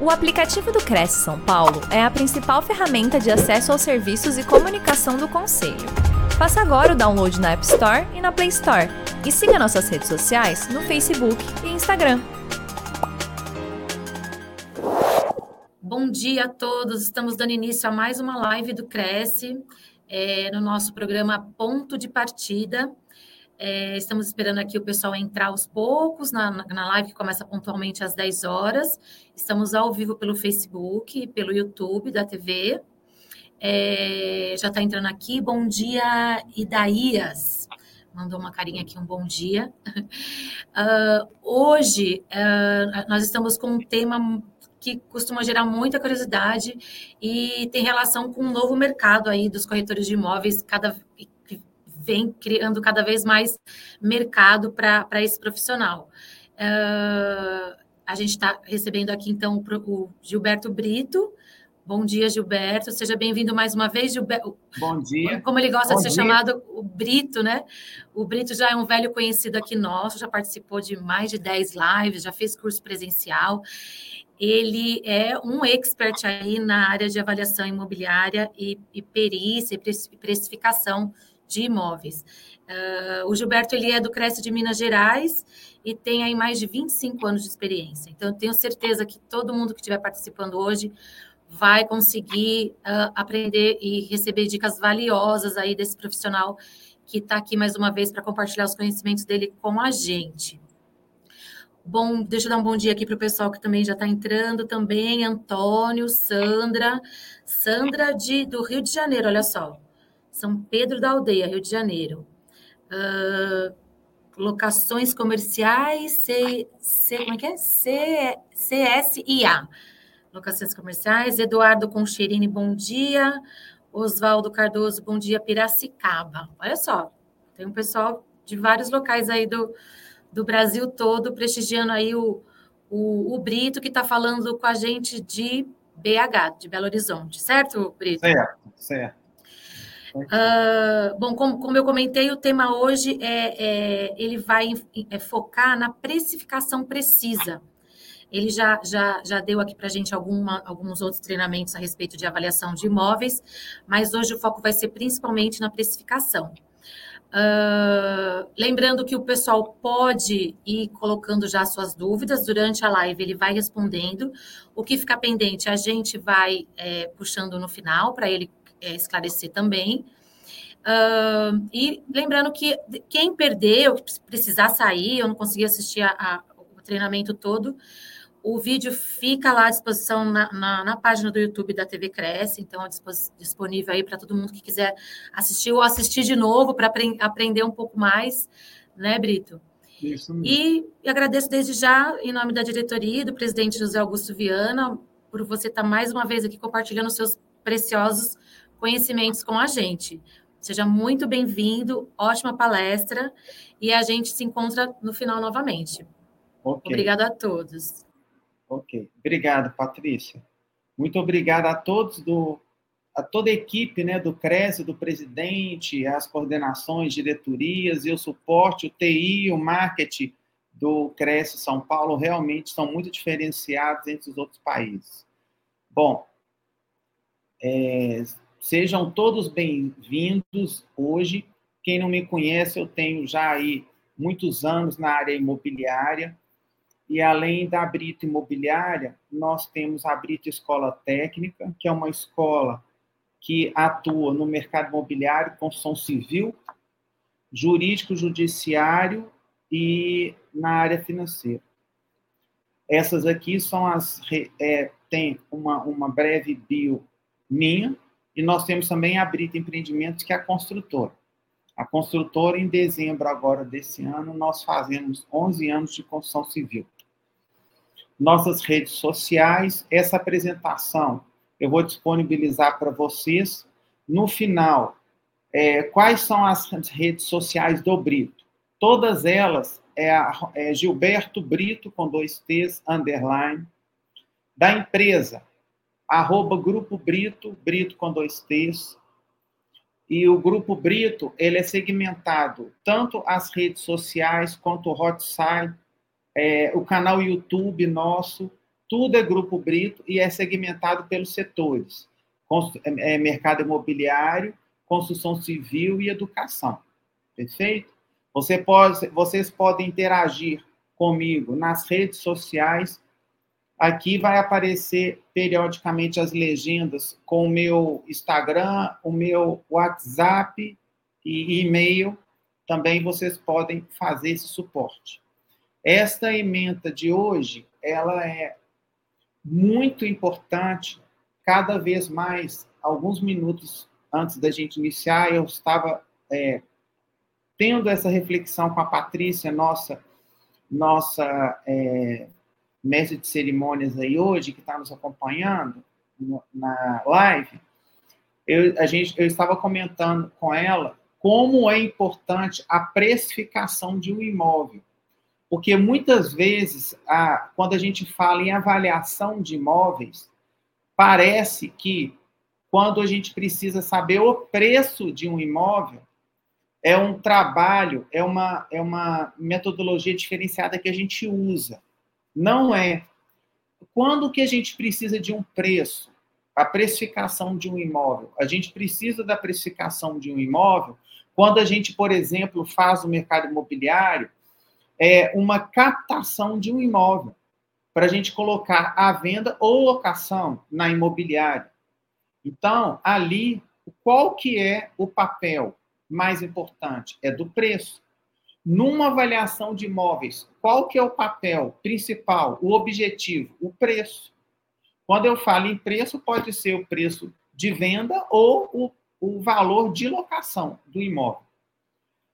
O aplicativo do Cresce São Paulo é a principal ferramenta de acesso aos serviços e comunicação do Conselho. Faça agora o download na App Store e na Play Store. E siga nossas redes sociais no Facebook e Instagram. Bom dia a todos, estamos dando início a mais uma live do Cresce, é, no nosso programa Ponto de Partida. É, estamos esperando aqui o pessoal entrar aos poucos na, na live que começa pontualmente às 10 horas. Estamos ao vivo pelo Facebook, pelo YouTube da TV. É, já está entrando aqui. Bom dia, Idaías. Mandou uma carinha aqui, um bom dia. Uh, hoje, uh, nós estamos com um tema que costuma gerar muita curiosidade e tem relação com o novo mercado aí dos corretores de imóveis, cada vem criando cada vez mais mercado para esse profissional. Uh, a gente está recebendo aqui, então, o Gilberto Brito. Bom dia, Gilberto. Seja bem-vindo mais uma vez, Gilberto. Bom dia. Como ele gosta Bom de ser dia. chamado, o Brito, né? O Brito já é um velho conhecido aqui nosso, já participou de mais de 10 lives, já fez curso presencial. Ele é um expert aí na área de avaliação imobiliária e, e perícia e precificação de imóveis. Uh, o Gilberto ele é do Cresce de Minas Gerais e tem aí mais de 25 anos de experiência. Então, eu tenho certeza que todo mundo que estiver participando hoje vai conseguir uh, aprender e receber dicas valiosas aí desse profissional que está aqui mais uma vez para compartilhar os conhecimentos dele com a gente. Bom, deixa eu dar um bom dia aqui para o pessoal que também já está entrando também, Antônio, Sandra, Sandra de, do Rio de Janeiro, olha só, são Pedro da Aldeia, Rio de Janeiro. Uh, locações comerciais, C, C, como é que é? C, CSIA. Locações comerciais. Eduardo Concherini, bom dia. Oswaldo Cardoso, bom dia. Piracicaba. Olha só, tem um pessoal de vários locais aí do, do Brasil todo prestigiando aí o, o, o Brito, que está falando com a gente de BH, de Belo Horizonte, certo, Brito? Certo, certo. Uh, bom, como, como, eu comentei, o tema hoje é, é ele vai é, focar na precificação precisa. Ele já, já, já deu aqui para a gente alguma, alguns outros treinamentos a respeito de avaliação de imóveis, mas hoje o foco vai ser principalmente na precificação. Uh, lembrando que o pessoal pode ir colocando já suas dúvidas durante a live, ele vai respondendo. O que ficar pendente, a gente vai é, puxando no final para ele é, esclarecer também. Uh, e lembrando que quem perdeu, precisar sair, eu não consegui assistir a, a, o treinamento todo, o vídeo fica lá à disposição na, na, na, página do YouTube da TV Cresce, então é disponível aí para todo mundo que quiser assistir ou assistir de novo para aprender um pouco mais, né, Brito? Isso mesmo. E, e agradeço desde já, em nome da diretoria e do presidente José Augusto Viana, por você estar mais uma vez aqui compartilhando seus preciosos conhecimentos com a gente. Seja muito bem-vindo, ótima palestra, e a gente se encontra no final novamente. Okay. Obrigada a todos. Ok, obrigado, Patrícia. Muito obrigado a todos do a toda a equipe, né, do CRES, do presidente, as coordenações, diretorias e o suporte, o TI, o marketing do CRES São Paulo realmente são muito diferenciados entre os outros países. Bom, é, Sejam todos bem-vindos hoje. Quem não me conhece, eu tenho já aí muitos anos na área imobiliária. E além da Brito Imobiliária, nós temos a Brito Escola Técnica, que é uma escola que atua no mercado imobiliário, construção civil, jurídico, judiciário e na área financeira. Essas aqui são as. É, tem uma, uma breve bio minha, e nós temos também a Brita Empreendimentos, que é a construtora. A construtora, em dezembro agora desse ano, nós fazemos 11 anos de construção civil. Nossas redes sociais, essa apresentação eu vou disponibilizar para vocês. No final, é, quais são as redes sociais do Brito? Todas elas é, é Gilberto Brito, com dois T's, underline. Da empresa, arroba Grupo Brito, Brito com dois T's. E o Grupo Brito, ele é segmentado tanto as redes sociais quanto o hot site, é, o canal YouTube nosso, tudo é Grupo Brito e é segmentado pelos setores: é, é, mercado imobiliário, construção civil e educação. Perfeito? Você pode, vocês podem interagir comigo nas redes sociais. Aqui vai aparecer periodicamente as legendas com o meu Instagram, o meu WhatsApp e e-mail. Também vocês podem fazer esse suporte. Esta emenda de hoje, ela é muito importante, cada vez mais, alguns minutos antes da gente iniciar, eu estava é, tendo essa reflexão com a Patrícia, nossa, nossa é, mestre de cerimônias aí hoje, que está nos acompanhando na live, eu, a gente, eu estava comentando com ela como é importante a precificação de um imóvel. Porque muitas vezes, a, quando a gente fala em avaliação de imóveis, parece que quando a gente precisa saber o preço de um imóvel, é um trabalho, é uma, é uma metodologia diferenciada que a gente usa. Não é. Quando que a gente precisa de um preço? A precificação de um imóvel. A gente precisa da precificação de um imóvel quando a gente, por exemplo, faz o mercado imobiliário, é uma captação de um imóvel para a gente colocar à venda ou locação na imobiliária. Então, ali, qual que é o papel mais importante? É do preço. Numa avaliação de imóveis, qual que é o papel principal, o objetivo? O preço. Quando eu falo em preço, pode ser o preço de venda ou o, o valor de locação do imóvel.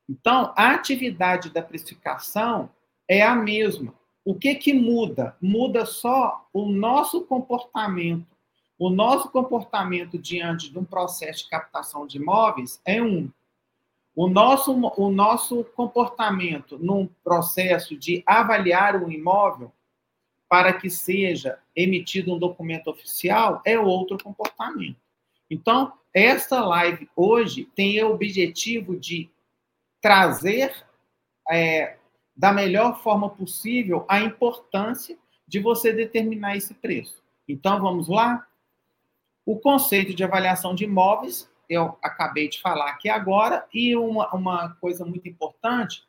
Então, a atividade da precificação é a mesma. O que, que muda? Muda só o nosso comportamento. O nosso comportamento diante de um processo de captação de imóveis é um. O nosso, o nosso comportamento num processo de avaliar um imóvel para que seja emitido um documento oficial é outro comportamento. Então, esta live hoje tem o objetivo de trazer é, da melhor forma possível a importância de você determinar esse preço. Então, vamos lá? O conceito de avaliação de imóveis, eu acabei de falar aqui agora, e uma, uma coisa muito importante,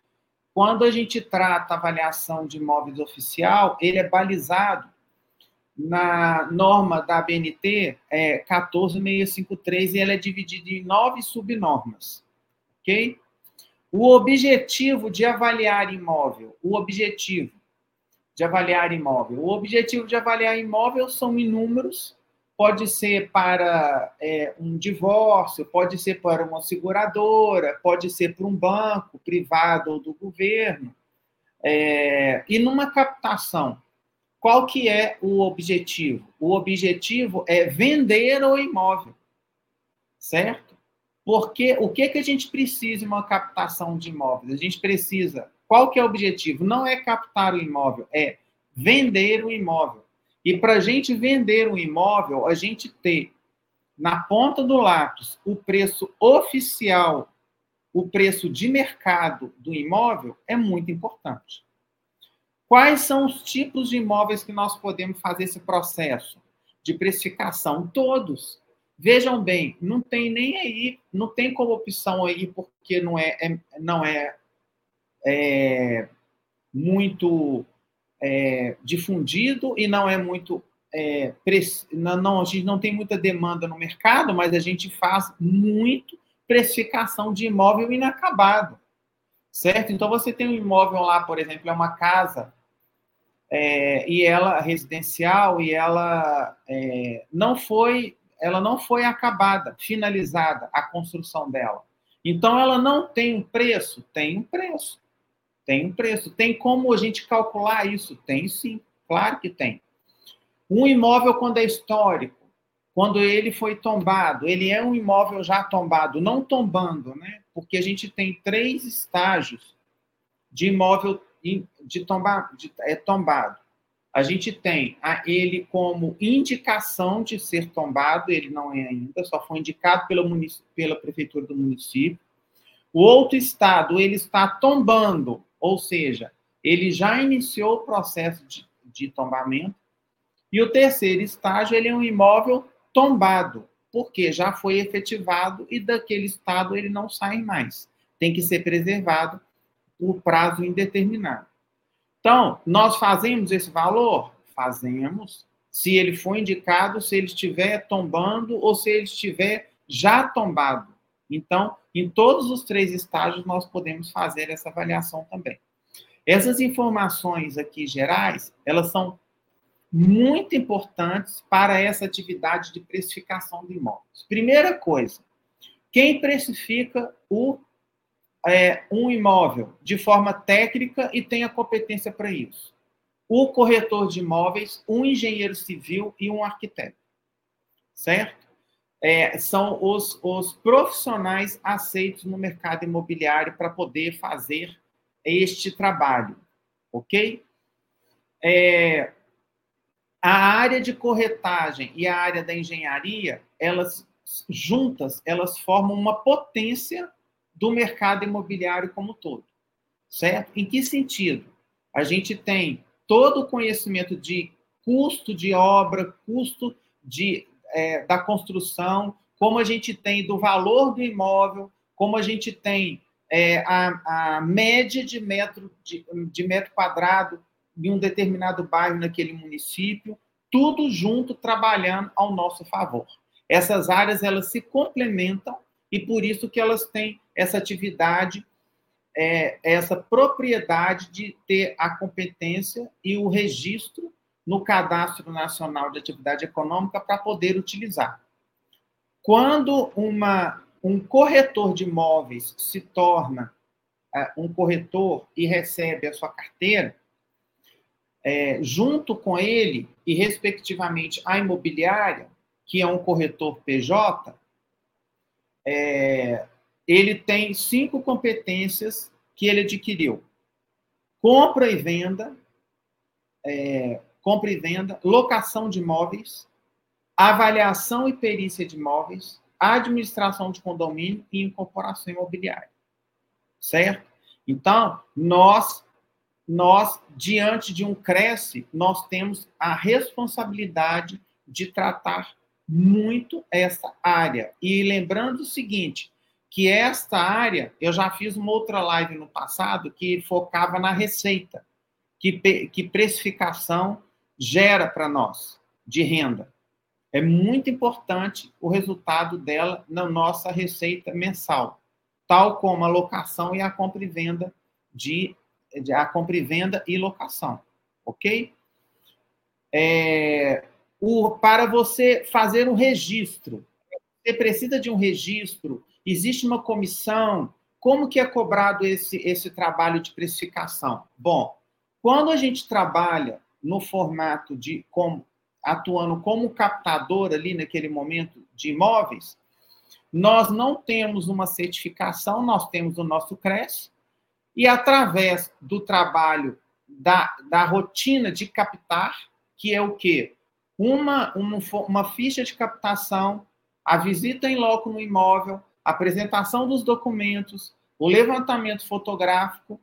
quando a gente trata a avaliação de imóveis oficial, ele é balizado na norma da ABNT é 14653 e ela é dividida em nove subnormas, ok? O objetivo de avaliar imóvel, o objetivo de avaliar imóvel. O objetivo de avaliar imóvel são inúmeros, pode ser para é, um divórcio, pode ser para uma seguradora, pode ser para um banco privado ou do governo. É, e numa captação, qual que é o objetivo? O objetivo é vender o imóvel, certo? Porque o que, que a gente precisa em uma captação de imóveis? A gente precisa. Qual que é o objetivo? Não é captar o imóvel, é vender o imóvel. E para a gente vender um imóvel, a gente ter na ponta do lápis o preço oficial, o preço de mercado do imóvel, é muito importante. Quais são os tipos de imóveis que nós podemos fazer esse processo de precificação? Todos. Vejam bem, não tem nem aí, não tem como opção aí, porque não é, é não é, é muito é, difundido e não é muito. É, não, não, a gente não tem muita demanda no mercado, mas a gente faz muito precificação de imóvel inacabado. Certo? Então você tem um imóvel lá, por exemplo, é uma casa é, e ela residencial e ela é, não foi ela não foi acabada, finalizada a construção dela. Então ela não tem um preço? Tem um preço. Tem um preço. Tem como a gente calcular isso? Tem sim, claro que tem. Um imóvel, quando é histórico, quando ele foi tombado, ele é um imóvel já tombado, não tombando, né? Porque a gente tem três estágios de imóvel de, tomba, de é, tombado a gente tem ele como indicação de ser tombado, ele não é ainda, só foi indicado pela, pela prefeitura do município. O outro estado, ele está tombando, ou seja, ele já iniciou o processo de, de tombamento. E o terceiro estágio, ele é um imóvel tombado, porque já foi efetivado e daquele estado ele não sai mais. Tem que ser preservado por prazo indeterminado. Então, nós fazemos esse valor? Fazemos. Se ele for indicado, se ele estiver tombando ou se ele estiver já tombado. Então, em todos os três estágios, nós podemos fazer essa avaliação também. Essas informações aqui gerais, elas são muito importantes para essa atividade de precificação de imóveis. Primeira coisa, quem precifica o, é, um imóvel de forma técnica e tem a competência para isso? O corretor de imóveis, um engenheiro civil e um arquiteto. Certo? É, são os, os profissionais aceitos no mercado imobiliário para poder fazer este trabalho, ok? É, a área de corretagem e a área da engenharia, elas juntas, elas formam uma potência do mercado imobiliário como todo, certo? Em que sentido? A gente tem todo o conhecimento de custo de obra, custo de, é, da construção, como a gente tem do valor do imóvel, como a gente tem é, a, a, média de metro, de, de metro quadrado em um determinado bairro naquele município, tudo junto trabalhando ao nosso favor. Essas áreas elas se complementam e por isso que elas têm essa atividade, é, essa propriedade de ter a competência e o registro no Cadastro Nacional de Atividade Econômica para poder utilizar. Quando uma um corretor de imóveis se torna uh, um corretor e recebe a sua carteira, é, junto com ele e, respectivamente, a imobiliária, que é um corretor PJ, é, ele tem cinco competências que ele adquiriu: compra e venda, é, compra e venda, locação de imóveis, avaliação e perícia de imóveis, administração de condomínio e incorporação imobiliária. Certo? Então, nós, nós diante de um cresce, nós temos a responsabilidade de tratar muito essa área. E lembrando o seguinte, que esta área, eu já fiz uma outra live no passado que focava na receita, que, que precificação gera para nós de renda. É muito importante o resultado dela na nossa receita mensal, tal como a locação e a compra e venda de, de a compra e venda e locação, ok? É, o, para você fazer um registro, você precisa de um registro, existe uma comissão, como que é cobrado esse, esse trabalho de precificação? Bom, quando a gente trabalha no formato de como atuando como captador ali naquele momento de imóveis, nós não temos uma certificação, nós temos o nosso CRES, e através do trabalho da, da rotina de captar, que é o quê? Uma, uma, uma ficha de captação, a visita em loco no imóvel, a apresentação dos documentos, o levantamento fotográfico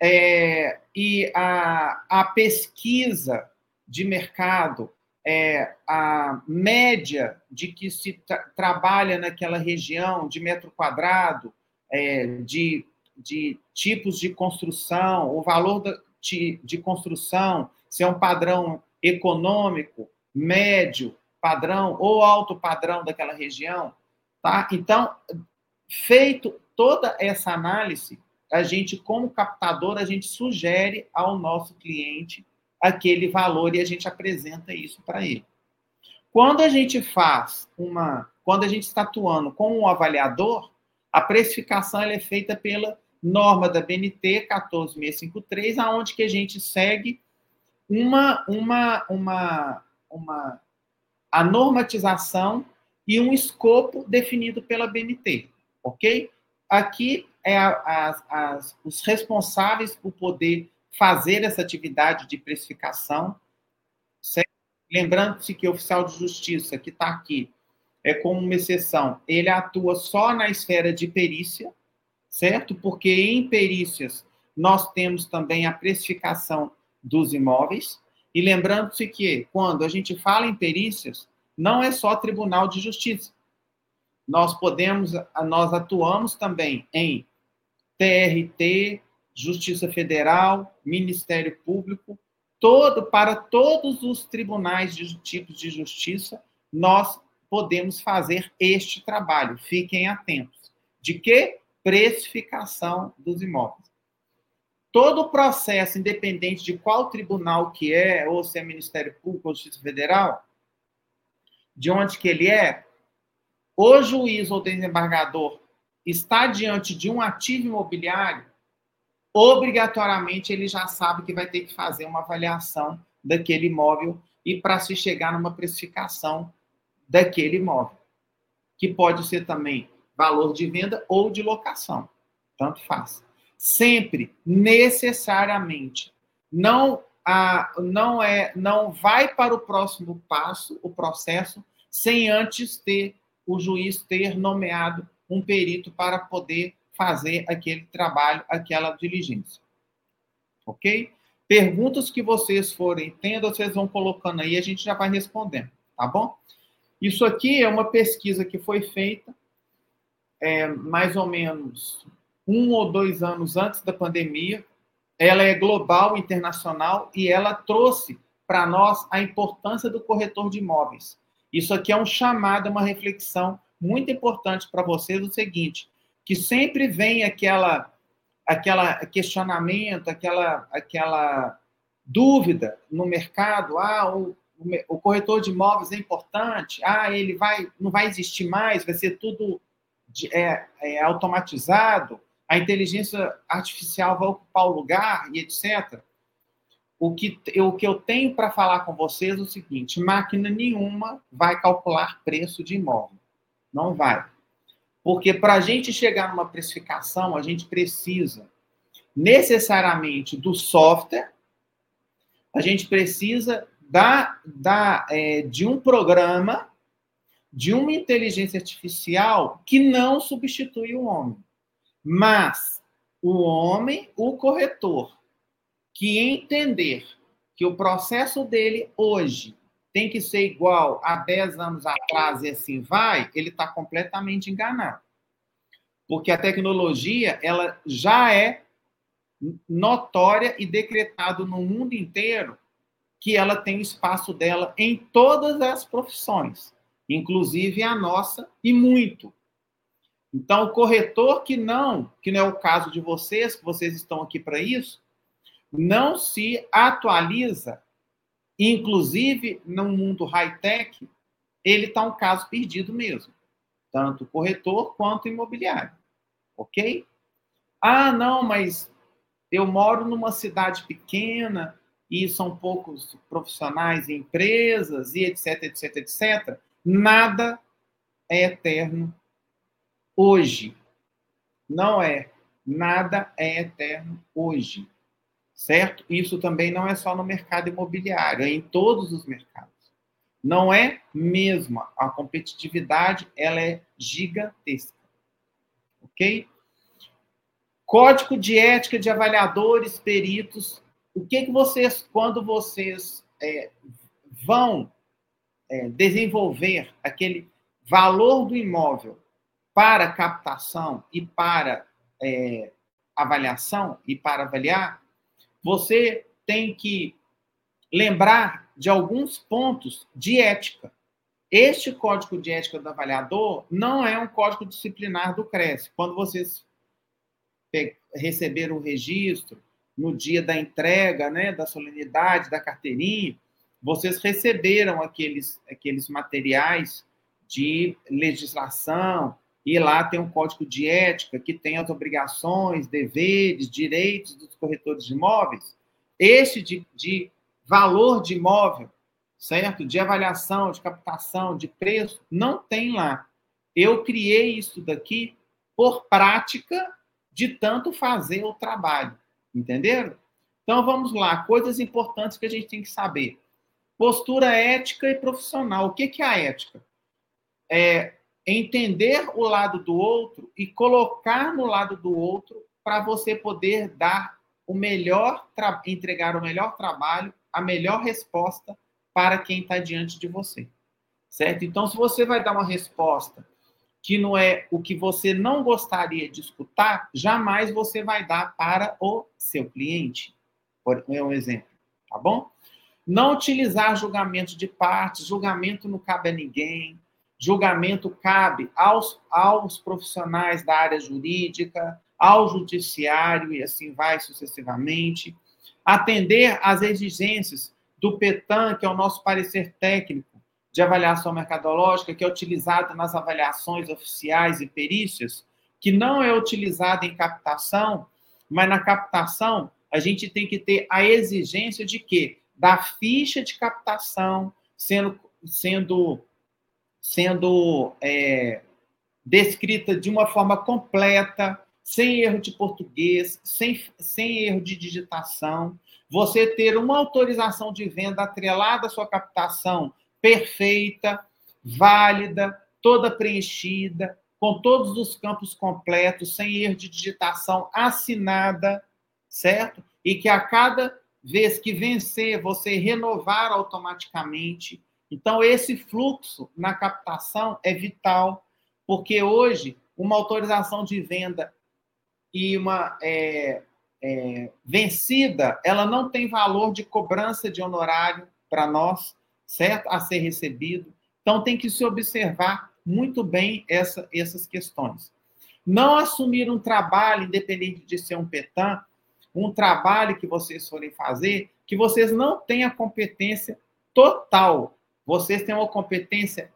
é, e a, a pesquisa de mercado, é, a média de que se tra trabalha naquela região de metro quadrado, é, de, de tipos de construção, o valor da, de, de construção, se é um padrão econômico, médio, padrão ou alto padrão daquela região, tá? Então, feito toda essa análise, a gente, como captador, a gente sugere ao nosso cliente aquele valor e a gente apresenta isso para ele. Quando a gente faz uma, quando a gente está atuando com um avaliador, a precificação é feita pela norma da BNT 14653, aonde que a gente segue uma uma uma uma a normatização e um escopo definido pela BNT, ok? Aqui é a, a, as, os responsáveis por poder fazer essa atividade de precificação. Lembrando-se que o oficial de justiça que está aqui é como uma exceção, ele atua só na esfera de perícia, certo? Porque em perícias nós temos também a precificação dos imóveis E lembrando-se que, quando a gente fala em perícias, não é só Tribunal de Justiça. Nós podemos, nós atuamos também em TRT, Justiça Federal, Ministério Público, todo para todos os tribunais de tipos de justiça, nós podemos fazer este trabalho. Fiquem atentos. De que? Precificação dos imóveis. Todo o processo, independente de qual tribunal que é, ou se é Ministério Público ou Justiça Federal, de onde que ele é, o juiz ou desembargador está diante de um ativo imobiliário, obrigatoriamente ele já sabe que vai ter que fazer uma avaliação daquele imóvel e para se chegar numa precificação daquele imóvel, que pode ser também valor de venda ou de locação, tanto faz. Sempre, necessariamente, não a, não é, não vai para o próximo passo, o processo, sem antes ter o juiz ter nomeado um perito para poder fazer aquele trabalho, aquela diligência. Ok? Perguntas que vocês forem tendo, vocês vão colocando aí, a gente já vai respondendo, tá bom? Isso aqui é uma pesquisa que foi feita é, mais ou menos um ou dois anos antes da pandemia. Ela é global, internacional, e ela trouxe para nós a importância do corretor de imóveis. Isso aqui é um chamado, uma reflexão muito importante para vocês, o seguinte, que sempre vem aquela aquela questionamento, aquela aquela dúvida no mercado, ah, o, o corretor de imóveis é importante, ah, ele vai não vai existir mais, vai ser tudo é, é, automatizado, a inteligência artificial vai ocupar o lugar e etc. O que, o que eu tenho para falar com vocês é o seguinte: máquina nenhuma vai calcular preço de imóvel. Não vai. Porque para a gente chegar numa precificação, a gente precisa necessariamente do software, a gente precisa da, da, é, de um programa, de uma inteligência artificial que não substitui o homem. Mas o homem, o corretor, que entender que o processo dele hoje tem que ser igual a 10 anos atrás e assim vai, ele está completamente enganado. Porque a tecnologia ela já é notória e decretado no mundo inteiro que ela tem o espaço dela em todas as profissões, inclusive a nossa e muito. Então, o corretor que não, que não é o caso de vocês, que vocês estão aqui para isso, não se atualiza, inclusive no mundo high-tech, ele está um caso perdido mesmo, tanto corretor quanto imobiliário, ok? Ah, não, mas eu moro numa cidade pequena e são poucos profissionais e empresas e etc, etc, etc. Nada é eterno hoje. Não é. Nada é eterno hoje certo? Isso também não é só no mercado imobiliário, é em todos os mercados. Não é mesmo. A competitividade ela é gigantesca. Ok? Código de ética de avaliadores, peritos. O que, que vocês, quando vocês é, vão é, desenvolver aquele valor do imóvel para captação e para é, avaliação e para avaliar, você tem que lembrar de alguns pontos de ética. Este código de ética do avaliador não é um código disciplinar do CRES. Quando vocês receberam o registro no dia da entrega, né, da solenidade, da carteirinha, vocês receberam aqueles, aqueles materiais de legislação, e lá tem um código de ética que tem as obrigações, deveres, direitos dos corretores de imóveis. Este de, de valor de imóvel, certo? De avaliação, de captação, de preço, não tem lá. Eu criei isso daqui por prática de tanto fazer o trabalho. Entenderam? Então vamos lá, coisas importantes que a gente tem que saber. Postura ética e profissional. O que, que é a ética? É entender o lado do outro e colocar no lado do outro para você poder dar o melhor entregar o melhor trabalho a melhor resposta para quem está diante de você. Certo? Então, se você vai dar uma resposta que não é o que você não gostaria de escutar, jamais você vai dar para o seu cliente. Por é um exemplo, tá bom? Não utilizar julgamento de partes, julgamento não cabe a ninguém, julgamento cabe aos, aos profissionais da área jurídica, ao judiciário e assim vai sucessivamente. Atender às exigências do PETAN, que é o nosso parecer técnico, de avaliação mercadológica, que é utilizado nas avaliações oficiais e perícias, que não é utilizado em captação, mas na captação a gente tem que ter a exigência de que da ficha de captação sendo sendo sendo é, descrita de uma forma completa, sem erro de português, sem, sem erro de digitação, você ter uma autorização de venda atrelada à sua captação perfeita, válida, toda preenchida, com todos os campos completos, sem erro de digitação, assinada, certo? E que a cada vez que vencer, você renovar automaticamente. Então, esse fluxo na captação é vital, porque hoje, uma autorização de venda e uma é, é, vencida, ela não tem valor de cobrança de honorário para nós, certo? A ser recebido. Então, tem que se observar muito bem essa, essas questões. Não assumir um trabalho, independente de ser um PETAM, um trabalho que vocês forem fazer, que vocês não tenham competência total. Vocês têm uma competência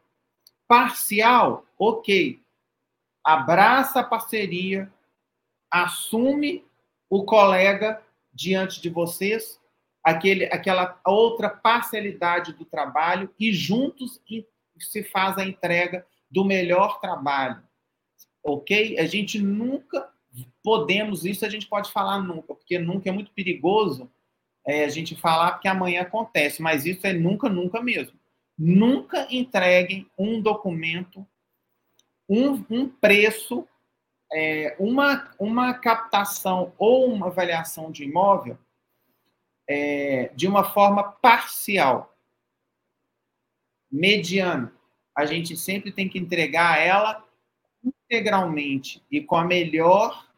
parcial, ok. Abraça a parceria, assume o colega diante de vocês, aquele, aquela outra parcialidade do trabalho e juntos se faz a entrega do melhor trabalho. Ok? A gente nunca podemos, isso a gente pode falar nunca, porque nunca é muito perigoso é, a gente falar porque amanhã acontece, mas isso é nunca, nunca mesmo. Nunca entreguem um documento, um, um preço, é, uma, uma captação ou uma avaliação de imóvel é, de uma forma parcial, mediana. A gente sempre tem que entregar ela integralmente e com a melhor,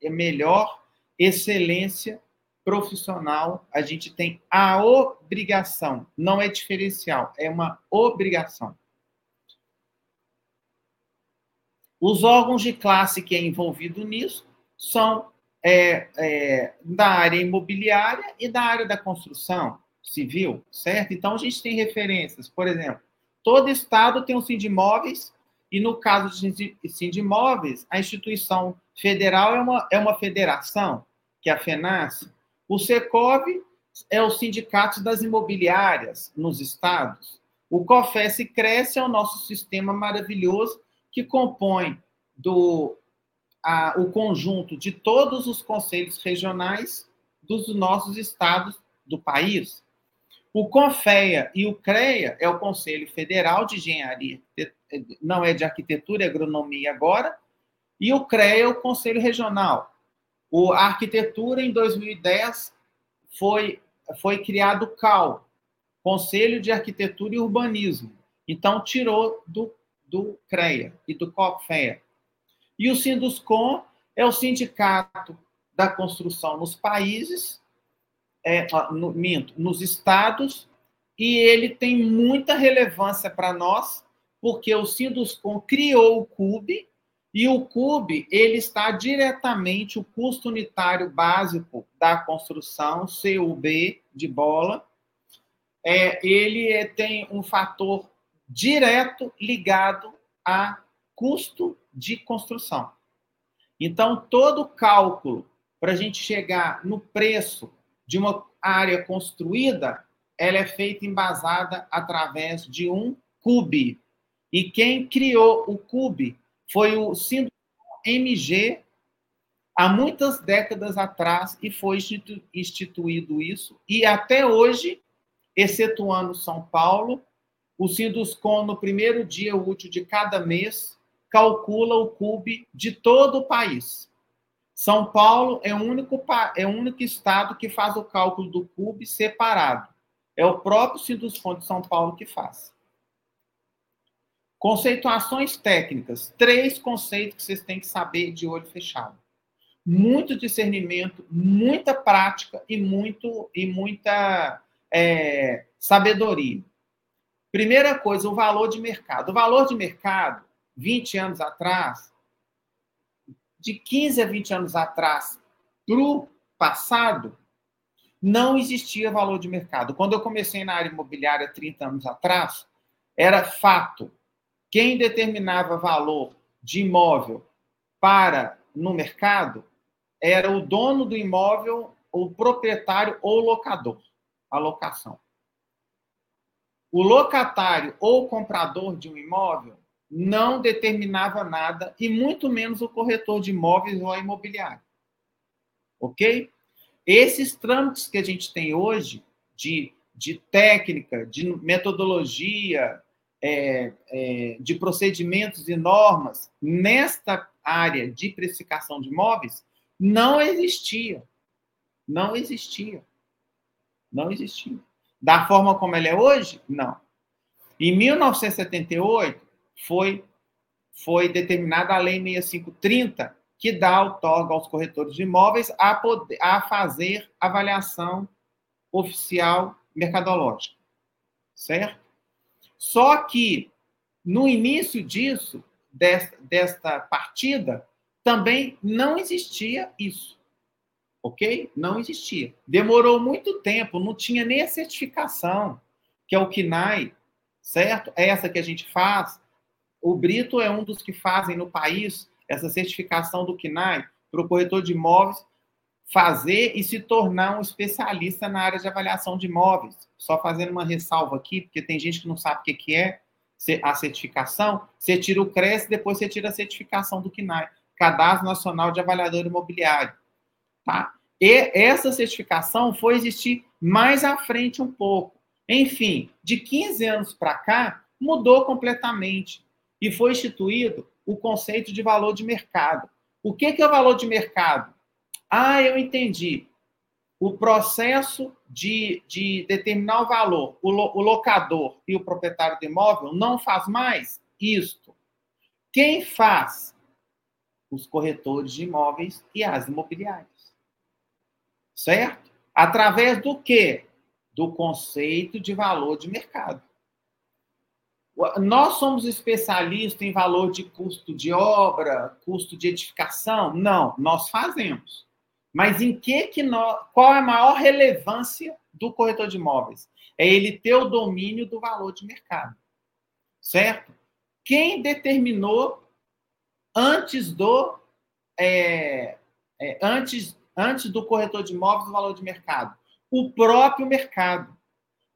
a melhor excelência profissional. A gente tem a obrigação, não é diferencial, é uma obrigação. Os órgãos de classe que é envolvido nisso são é, é, da área imobiliária e da área da construção civil, certo? Então, a gente tem referências, por exemplo, todo estado tem um sindimóveis e, no caso de sindimóveis, a instituição federal é uma, é uma federação, que é a FENAS. O SECOV é o sindicato das imobiliárias nos estados. O COFES Cresce é o nosso sistema maravilhoso que compõe do a, o conjunto de todos os conselhos regionais dos nossos estados do país. O CONFEA e o CREA é o Conselho Federal de Engenharia, não é de Arquitetura e Agronomia agora, e o CREA é o Conselho Regional. O, a arquitetura, em 2010, foi, foi criado o CAL, Conselho de Arquitetura e Urbanismo. Então, tirou do, do CREA e do COFEA. E o Sinduscom é o sindicato da construção nos países, é, no, minto, nos estados, e ele tem muita relevância para nós, porque o Sinduscom criou o CUB, e o CUB ele está diretamente, o custo unitário básico da construção, CUB de bola, é, ele é, tem um fator direto ligado a custo de construção. Então, todo cálculo para a gente chegar no preço de uma área construída, ela é feita embasada através de um CUB. E quem criou o CUB foi o síndrome MG há muitas décadas atrás e foi instituído isso. E até hoje, excetuando São Paulo, o Sinduscom, no primeiro dia útil de cada mês, calcula o CUB de todo o país. São Paulo é o único, é o único estado que faz o cálculo do CUB separado. É o próprio Sindusfon de São Paulo que faz. Conceituações técnicas. Três conceitos que vocês têm que saber de olho fechado. Muito discernimento, muita prática e, muito, e muita é, sabedoria. Primeira coisa, o valor de mercado. O valor de mercado, 20 anos atrás, de 15 a 20 anos atrás, para o passado, não existia valor de mercado. Quando eu comecei na área imobiliária 30 anos atrás, era fato. Quem determinava valor de imóvel para no mercado era o dono do imóvel, o proprietário ou locador, a locação. O locatário ou comprador de um imóvel não determinava nada, e muito menos o corretor de imóveis ou a imobiliária. Ok? Esses trâmites que a gente tem hoje, de, de técnica, de metodologia, é, é, de procedimentos e normas, nesta área de precificação de imóveis, não existia. Não existia. Não existia. Da forma como ela é hoje? Não. Em 1978, foi, foi determinada a Lei 6530, que dá outorga aos corretores de imóveis a, poder, a fazer avaliação oficial mercadológica. Certo? Só que, no início disso, desta, desta partida, também não existia isso ok? Não existia. Demorou muito tempo, não tinha nem a certificação, que é o KNAI, certo? É essa que a gente faz. O Brito é um dos que fazem no país essa certificação do KNAI para o corretor de imóveis fazer e se tornar um especialista na área de avaliação de imóveis. Só fazendo uma ressalva aqui, porque tem gente que não sabe o que é a certificação. Você tira o CRES, depois você tira a certificação do KNAI, Cadastro Nacional de Avaliador Imobiliário. Tá? E essa certificação foi existir mais à frente um pouco. Enfim, de 15 anos para cá, mudou completamente e foi instituído o conceito de valor de mercado. O que é o valor de mercado? Ah, eu entendi. O processo de, de determinar o valor, o, lo, o locador e o proprietário do imóvel não faz mais isto. Quem faz? Os corretores de imóveis e as imobiliárias certo? Através do quê? Do conceito de valor de mercado. Nós somos especialistas em valor de custo de obra, custo de edificação? Não, nós fazemos. Mas em que que qual é a maior relevância do corretor de imóveis? É ele ter o domínio do valor de mercado. Certo? Quem determinou antes do é, é, antes antes do corretor de imóveis o valor de mercado? O próprio mercado.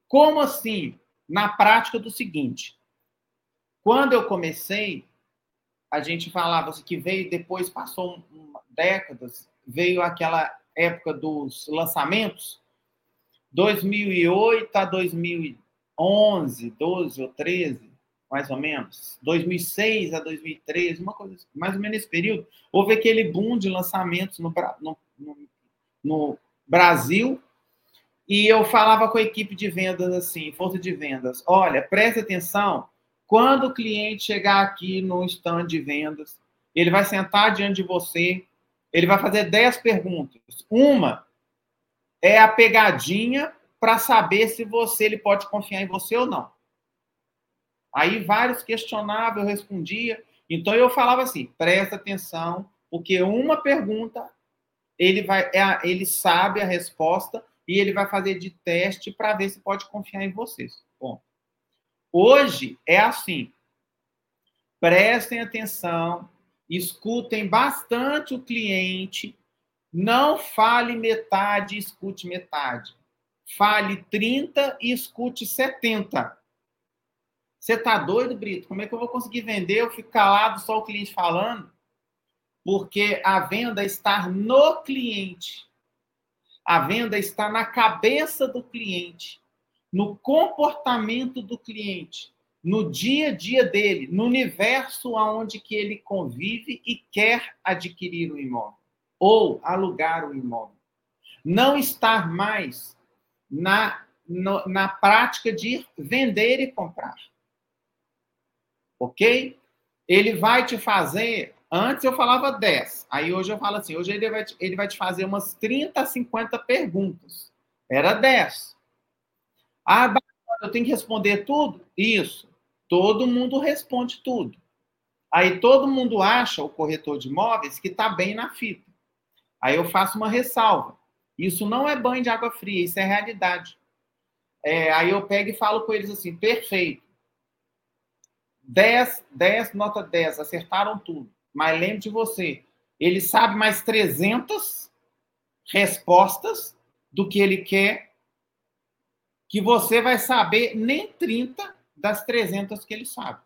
Como assim? Na prática do seguinte: quando eu comecei, a gente falava que veio depois, passou um, décadas, veio aquela época dos lançamentos, 2008 a 2011, 12 ou 13, mais ou menos, 2006 a 2013, uma coisa assim, mais ou menos nesse período, houve aquele boom de lançamentos no, no, no, no Brasil, e eu falava com a equipe de vendas assim, força de vendas, olha, preste atenção, quando o cliente chegar aqui no stand de vendas, ele vai sentar diante de você, ele vai fazer 10 perguntas. Uma é a pegadinha para saber se você ele pode confiar em você ou não. Aí vários questionavam, eu respondia. Então eu falava assim: presta atenção, porque uma pergunta ele vai, é ele sabe a resposta e ele vai fazer de teste para ver se pode confiar em vocês. Bom, hoje é assim. Prestem atenção, escutem bastante o cliente, não fale metade, escute metade. Fale 30 e escute 70. Você tá doido, Brito? Como é que eu vou conseguir vender? Eu fico calado, só o cliente falando? Porque a venda está no cliente. A venda está na cabeça do cliente, no comportamento do cliente, no dia a dia dele, no universo aonde que ele convive e quer adquirir o imóvel ou alugar o imóvel. Não estar mais na no, na prática de vender e comprar. Ok? Ele vai te fazer. Antes eu falava 10, aí hoje eu falo assim: hoje ele vai, te, ele vai te fazer umas 30, 50 perguntas. Era 10. Ah, eu tenho que responder tudo? Isso. Todo mundo responde tudo. Aí todo mundo acha, o corretor de imóveis, que está bem na fita. Aí eu faço uma ressalva. Isso não é banho de água fria, isso é realidade. É, aí eu pego e falo com eles assim: perfeito. 10, 10, nota 10, acertaram tudo. Mas lembre de você, ele sabe mais 300 respostas do que ele quer, que você vai saber nem 30 das 300 que ele sabe.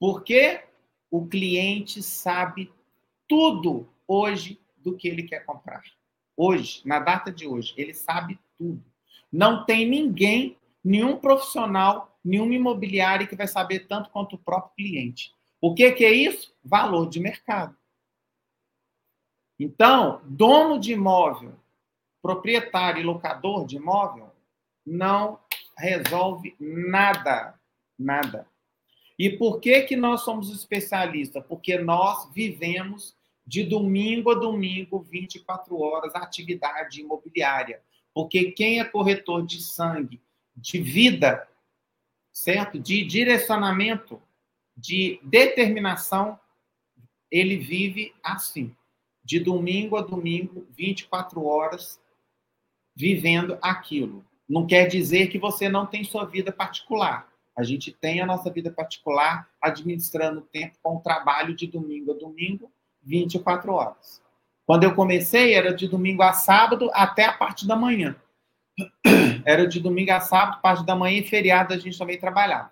Porque o cliente sabe tudo hoje do que ele quer comprar. Hoje, na data de hoje, ele sabe tudo. Não tem ninguém, nenhum profissional, nenhum imobiliário que vai saber tanto quanto o próprio cliente. O que, que é isso? Valor de mercado. Então, dono de imóvel, proprietário e locador de imóvel, não resolve nada. Nada. E por que, que nós somos especialistas? Porque nós vivemos de domingo a domingo, 24 horas, atividade imobiliária. Porque quem é corretor de sangue, de vida, certo? De direcionamento, de determinação, ele vive assim, de domingo a domingo, 24 horas, vivendo aquilo. Não quer dizer que você não tem sua vida particular. A gente tem a nossa vida particular administrando o tempo com o trabalho de domingo a domingo, 24 horas. Quando eu comecei, era de domingo a sábado até a parte da manhã. Era de domingo a sábado, parte da manhã e feriado a gente também trabalhava.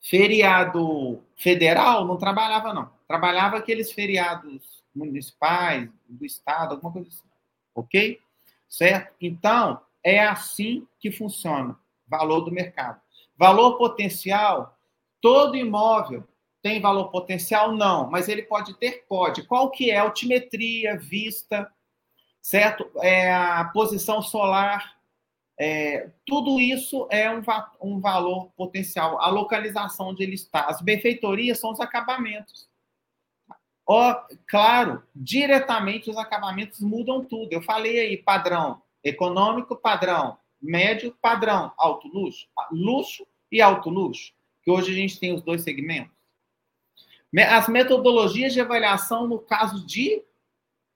Feriado federal, não trabalhava, não. Trabalhava aqueles feriados municipais, do estado, alguma coisa assim. Ok? Certo? Então, é assim que funciona. Valor do mercado. Valor potencial, todo imóvel tem valor potencial? Não, mas ele pode ter? Pode. Qual que é? Altimetria, vista, certo? É a posição solar, é, tudo isso é um, um valor potencial. A localização onde ele está. As benfeitorias são os acabamentos. Ó, claro, diretamente os acabamentos mudam tudo. Eu falei aí, padrão econômico, padrão médio, padrão alto luxo. Luxo e alto luxo, que hoje a gente tem os dois segmentos. As metodologias de avaliação no caso de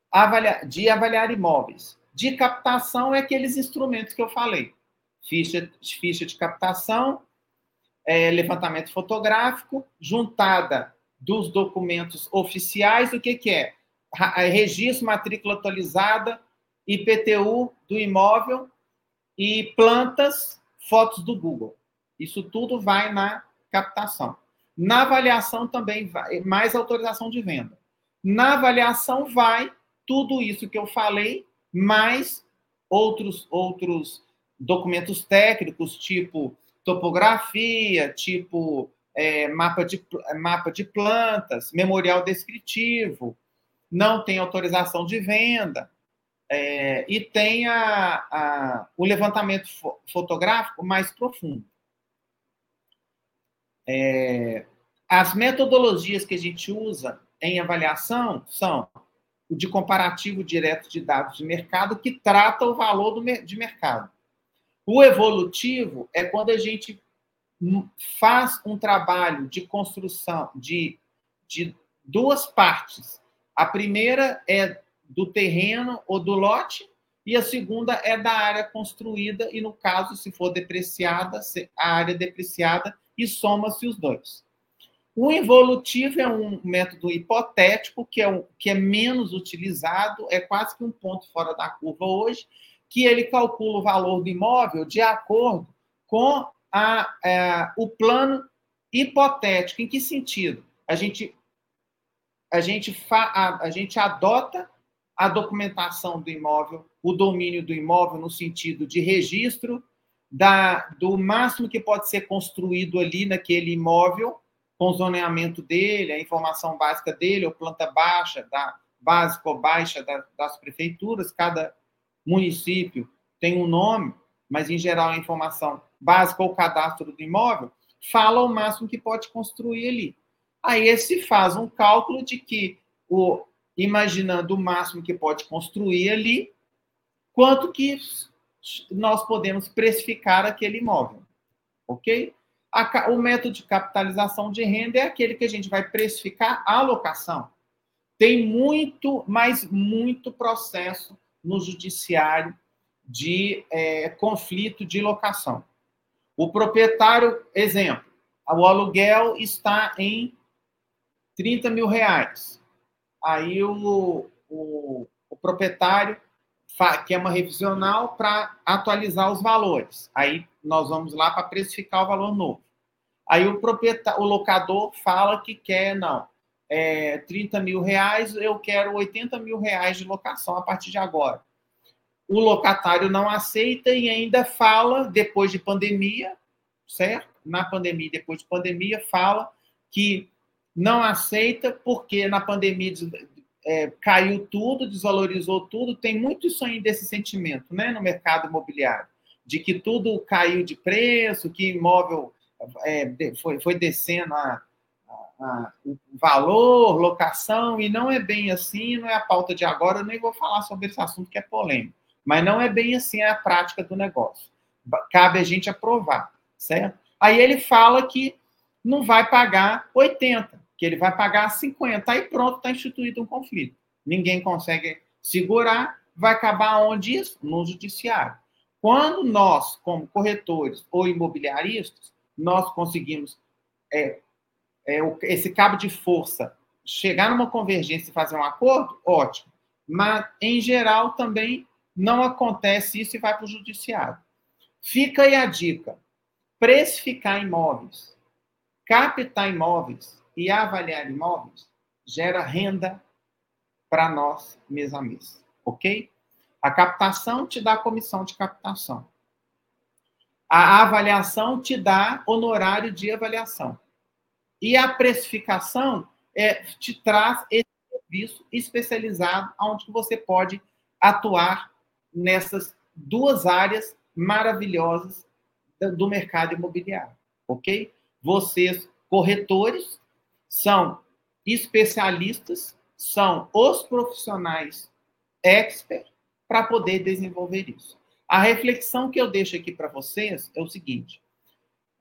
avaliar, de avaliar imóveis. De captação é aqueles instrumentos que eu falei. Ficha, ficha de captação, é, levantamento fotográfico, juntada dos documentos oficiais, o que, que é? Registro, matrícula atualizada, IPTU do imóvel e plantas, fotos do Google. Isso tudo vai na captação. Na avaliação também vai mais autorização de venda. Na avaliação vai tudo isso que eu falei, mais outros outros documentos técnicos, tipo topografia, tipo é, mapa, de, mapa de plantas, memorial descritivo, não tem autorização de venda, é, e tem a, a, o levantamento fo fotográfico mais profundo. É, as metodologias que a gente usa em avaliação são o de comparativo direto de dados de mercado, que trata o valor do, de mercado. O evolutivo é quando a gente faz um trabalho de construção de, de duas partes. A primeira é do terreno ou do lote, e a segunda é da área construída, e no caso, se for depreciada, a área depreciada e soma-se os dois. O involutivo é um método hipotético, que é, um, que é menos utilizado, é quase que um ponto fora da curva hoje, que ele calcula o valor do imóvel de acordo com a, é, o plano hipotético. Em que sentido? A gente, a, gente fa, a, a gente adota a documentação do imóvel, o domínio do imóvel no sentido de registro, da, do máximo que pode ser construído ali naquele imóvel, com o zoneamento dele, a informação básica dele, ou planta baixa, da básica ou baixa da, das prefeituras, cada município tem um nome, mas em geral a informação básica ou cadastro do imóvel, fala o máximo que pode construir ali. Aí se faz um cálculo de que, o, imaginando o máximo que pode construir ali, quanto que nós podemos precificar aquele imóvel. Ok? A, o método de capitalização de renda é aquele que a gente vai precificar a locação. Tem muito, mas muito processo no judiciário de é, conflito de locação. O proprietário, exemplo, o aluguel está em 30 mil reais. Aí o, o, o proprietário quer uma revisional para atualizar os valores. Aí nós vamos lá para precificar o valor novo. Aí o proprietário, o locador fala que quer, não, é, 30 mil reais, eu quero 80 mil reais de locação a partir de agora. O locatário não aceita e ainda fala, depois de pandemia, certo? Na pandemia, depois de pandemia, fala que não aceita porque na pandemia é, caiu tudo, desvalorizou tudo. Tem muito isso aí desse sentimento né, no mercado imobiliário, de que tudo caiu de preço, que imóvel é, foi, foi descendo a, a, o valor, locação, e não é bem assim, não é a pauta de agora, eu nem vou falar sobre esse assunto que é polêmico, mas não é bem assim a prática do negócio. Cabe a gente aprovar, certo? Aí ele fala que não vai pagar 80, que ele vai pagar 50, aí pronto, está instituído um conflito. Ninguém consegue segurar, vai acabar onde isso? No judiciário. Quando nós, como corretores ou imobiliaristas, nós conseguimos é, é, esse cabo de força chegar numa convergência e fazer um acordo, ótimo. Mas, em geral, também não acontece isso e vai para o judiciário. Fica aí a dica: precificar imóveis, captar imóveis e avaliar imóveis gera renda para nós mês a mês, ok? A captação te dá comissão de captação. A avaliação te dá honorário de avaliação. E a precificação é, te traz esse serviço especializado onde você pode atuar nessas duas áreas maravilhosas do mercado imobiliário, ok? Vocês, corretores, são especialistas, são os profissionais expert para poder desenvolver isso. A reflexão que eu deixo aqui para vocês é o seguinte: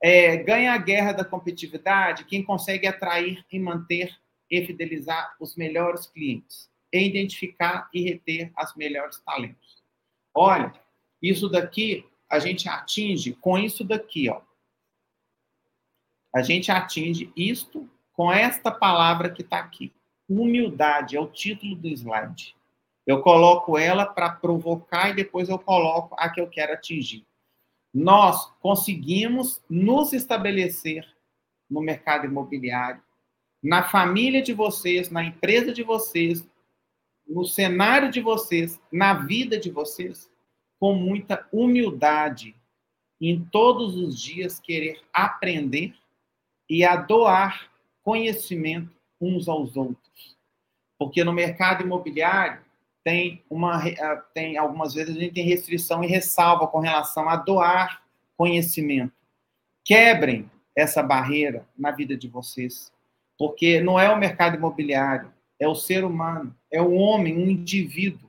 é, ganha a guerra da competitividade quem consegue atrair e manter e fidelizar os melhores clientes, e identificar e reter as melhores talentos. Olha, isso daqui a gente atinge com isso daqui, ó. A gente atinge isto com esta palavra que está aqui. Humildade é o título do slide. Eu coloco ela para provocar e depois eu coloco a que eu quero atingir. Nós conseguimos nos estabelecer no mercado imobiliário, na família de vocês, na empresa de vocês, no cenário de vocês, na vida de vocês, com muita humildade, em todos os dias querer aprender e a doar conhecimento uns aos outros. Porque no mercado imobiliário, tem uma ah, tem algumas vezes a gente tem restrição e ressalva com relação a doar conhecimento. Quebrem essa barreira na vida de vocês, porque não é o mercado imobiliário, é o ser humano, é o homem, um indivíduo,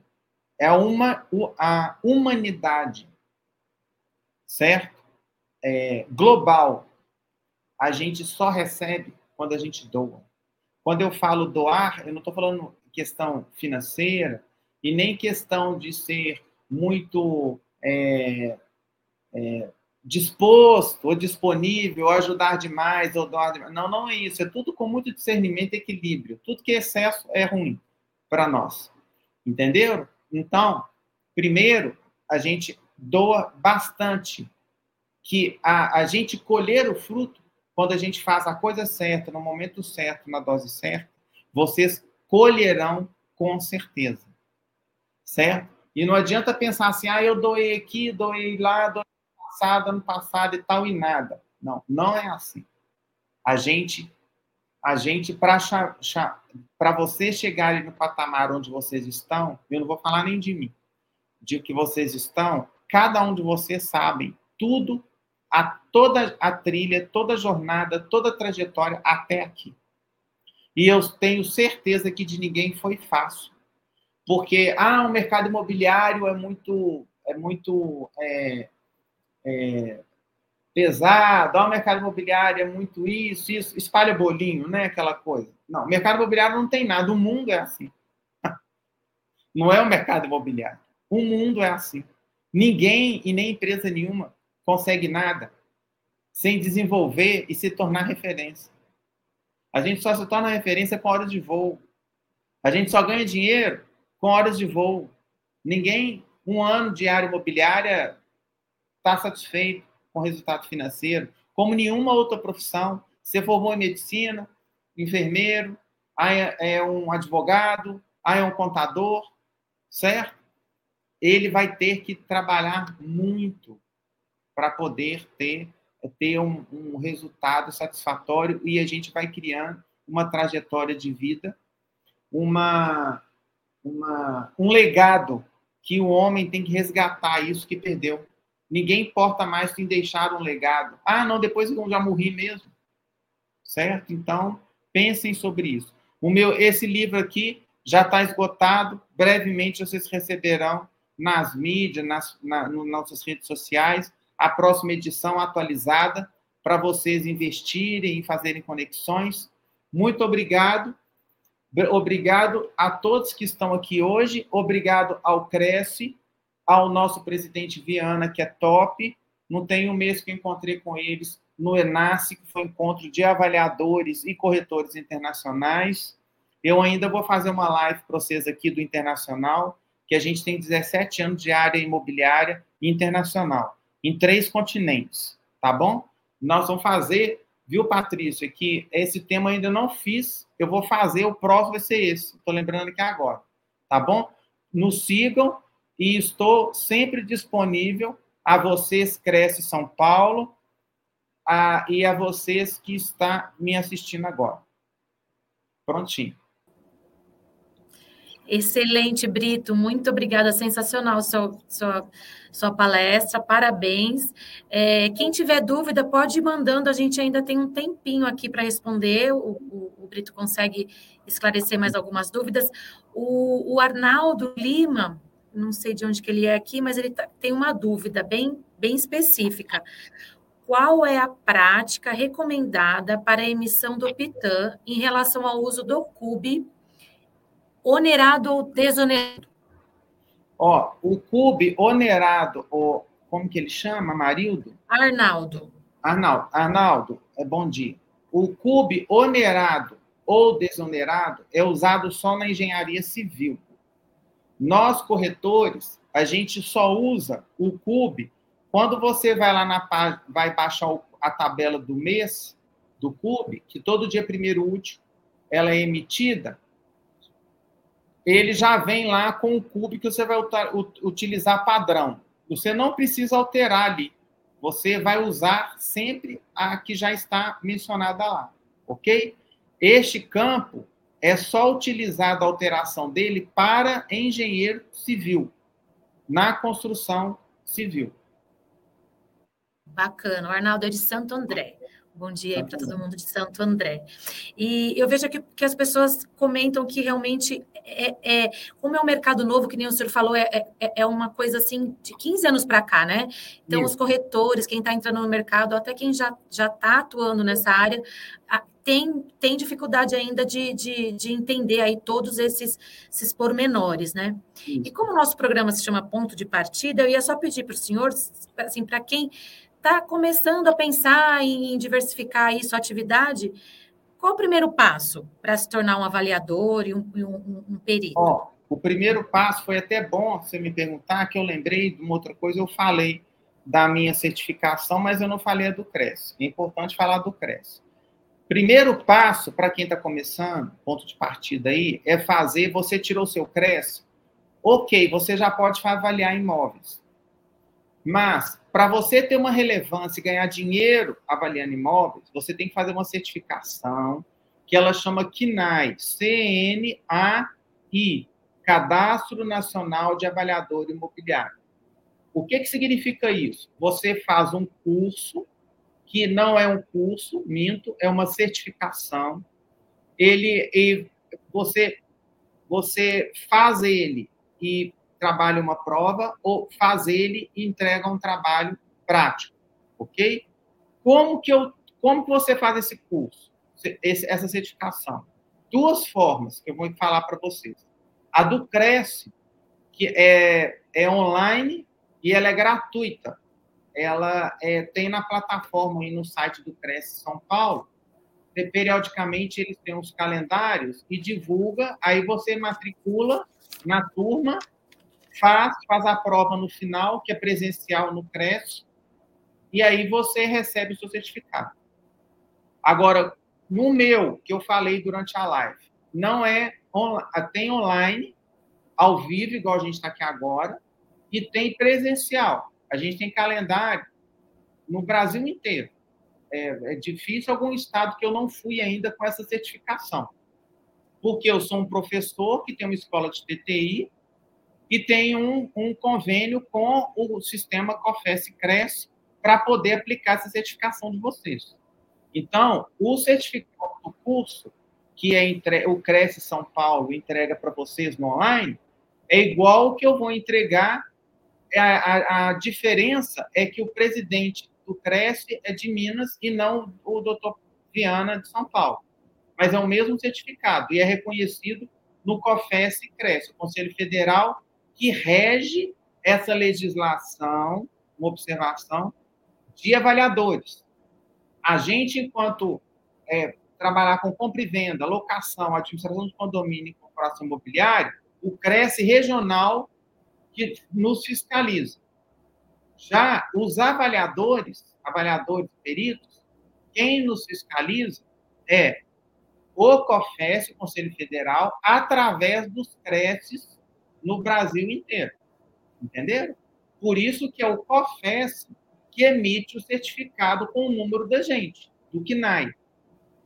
é uma a humanidade, certo? É, global. A gente só recebe quando a gente doa. Quando eu falo doar, eu não estou falando questão financeira, e nem questão de ser muito é, é, disposto ou disponível, ou ajudar demais, ou doar demais. Não, não é isso. É tudo com muito discernimento e equilíbrio. Tudo que é excesso é ruim para nós. Entenderam? Então, primeiro, a gente doa bastante. Que a, a gente colher o fruto, quando a gente faz a coisa certa, no momento certo, na dose certa, vocês colherão com certeza certo? E não adianta pensar assim, ah, eu doei aqui, doei lá, doei passado, ano passado e tal, e nada. Não, não é assim. A gente, a gente para vocês chegarem no patamar onde vocês estão, eu não vou falar nem de mim, de que vocês estão, cada um de vocês sabem tudo, a toda a trilha, toda a jornada, toda a trajetória até aqui. E eu tenho certeza que de ninguém foi fácil. Porque, ah, o mercado imobiliário é muito, é muito é, é, pesado, ah, o mercado imobiliário é muito isso, isso, espalha bolinho, né? Aquela coisa. Não, mercado imobiliário não tem nada, o mundo é assim. Não é o mercado imobiliário. O mundo é assim. Ninguém e nem empresa nenhuma consegue nada sem desenvolver e se tornar referência. A gente só se torna referência com horas de voo. A gente só ganha dinheiro com horas de voo. Ninguém, um ano de área imobiliária, está satisfeito com resultado financeiro, como nenhuma outra profissão. Você formou em medicina, enfermeiro, aí é um advogado, aí é um contador, certo? Ele vai ter que trabalhar muito para poder ter, ter um, um resultado satisfatório e a gente vai criando uma trajetória de vida, uma, uma, um legado que o homem tem que resgatar isso que perdeu. Ninguém importa mais em deixar um legado. Ah, não, depois eu já morri mesmo. Certo? Então, pensem sobre isso. O meu, esse livro aqui já está esgotado. Brevemente vocês receberão nas mídias, nas, na, nas nossas redes sociais, a próxima edição atualizada para vocês investirem e fazerem conexões. Muito obrigado. Obrigado a todos que estão aqui hoje. Obrigado ao Cresce, ao nosso presidente Viana, que é top. Não tem um mês que encontrei com eles no ENASE, que foi um encontro de avaliadores e corretores internacionais. Eu ainda vou fazer uma live para vocês aqui do Internacional, que a gente tem 17 anos de área imobiliária internacional, em três continentes, tá bom? Nós vamos fazer, viu, Patrícia, que esse tema ainda não fiz, eu vou fazer, o próximo vai ser esse, estou lembrando aqui agora, tá bom? Nos sigam, e estou sempre disponível a vocês, Cresce São Paulo, a, e a vocês que está me assistindo agora. Prontinho. Excelente, Brito. Muito obrigada. Sensacional sua, sua, sua palestra. Parabéns. É, quem tiver dúvida, pode ir mandando. A gente ainda tem um tempinho aqui para responder. O, o, o, Brito consegue esclarecer mais algumas dúvidas. O, o Arnaldo Lima não sei de onde que ele é aqui, mas ele tá, tem uma dúvida bem, bem específica. Qual é a prática recomendada para a emissão do PITAM em relação ao uso do CUB, onerado ou desonerado? Ó, o CUB onerado, ou como que ele chama, Marildo? Arnaldo. Arnaldo, Arnaldo, é bom dia. O CUB onerado ou desonerado é usado só na engenharia civil. Nós, corretores, a gente só usa o CUB quando você vai lá na vai baixar a tabela do mês do CUB, que todo dia primeiro útil ela é emitida, ele já vem lá com o CUB que você vai utilizar padrão. Você não precisa alterar ali. Você vai usar sempre a que já está mencionada lá, ok? Este campo é só utilizada a alteração dele para engenheiro civil, na construção civil. Bacana. O Arnaldo é de Santo André. Bom dia aí para todo mundo de Santo André. E eu vejo aqui que as pessoas comentam que realmente é, é como é um mercado novo, que nem o senhor falou, é, é, é uma coisa assim de 15 anos para cá, né? Então, Isso. os corretores, quem está entrando no mercado, até quem já está atuando nessa área, tem, tem dificuldade ainda de, de, de entender aí todos esses, esses pormenores, né? E como o nosso programa se chama Ponto de Partida, eu ia só pedir para o senhor, assim, para quem está começando a pensar em diversificar aí sua atividade, qual o primeiro passo para se tornar um avaliador e um, um, um perito? Ó, o primeiro passo foi até bom você me perguntar, que eu lembrei de uma outra coisa, eu falei da minha certificação, mas eu não falei a do CRES. É importante falar do CRES. Primeiro passo para quem está começando, ponto de partida aí, é fazer. Você tirou seu CRES, ok, você já pode avaliar imóveis. Mas, para você ter uma relevância e ganhar dinheiro avaliando imóveis, você tem que fazer uma certificação que ela chama CNAI, C-N-A-I, Cadastro Nacional de Avaliador Imobiliário. O que, que significa isso? Você faz um curso que não é um curso, minto, é uma certificação. Ele, e você, você faz ele e trabalha uma prova, ou faz ele e entrega um trabalho prático, ok? Como que, eu, como que você faz esse curso, esse, essa certificação? Duas formas que eu vou falar para vocês. A do Cresce, que é, é online e ela é gratuita. Ela é, tem na plataforma e no site do Cresce São Paulo. E, periodicamente eles têm os calendários e divulga, aí você matricula na turma, faz, faz a prova no final, que é presencial no Cresce, e aí você recebe o seu certificado. Agora, no meu, que eu falei durante a live, não é tem online, ao vivo, igual a gente está aqui agora, e tem presencial. A gente tem calendário no Brasil inteiro. É, é, difícil algum estado que eu não fui ainda com essa certificação. Porque eu sou um professor que tem uma escola de TTI e tem um, um convênio com o sistema COFES Cresce para poder aplicar essa certificação de vocês. Então, o certificado do curso, que é entre... o Cresce São Paulo entrega para vocês no online, é igual que eu vou entregar. A, a, a, diferença é que o presidente do Cresce é de Minas e não o doutor Viana de São Paulo. Mas é o mesmo certificado e é reconhecido no COFES Cresce, o Conselho Federal, que rege essa legislação, uma observação, de avaliadores. A gente, enquanto é, trabalhar com compra e venda, locação, administração de condomínio e corporação imobiliária, o Cresce regional que nos fiscaliza. Já os avaliadores, avaliadores peritos, quem nos fiscaliza é o COFES, o Conselho Federal, através dos CRECES no Brasil inteiro. Entenderam? Por isso que é o COFES que emite o certificado com o número da gente, do CNAE.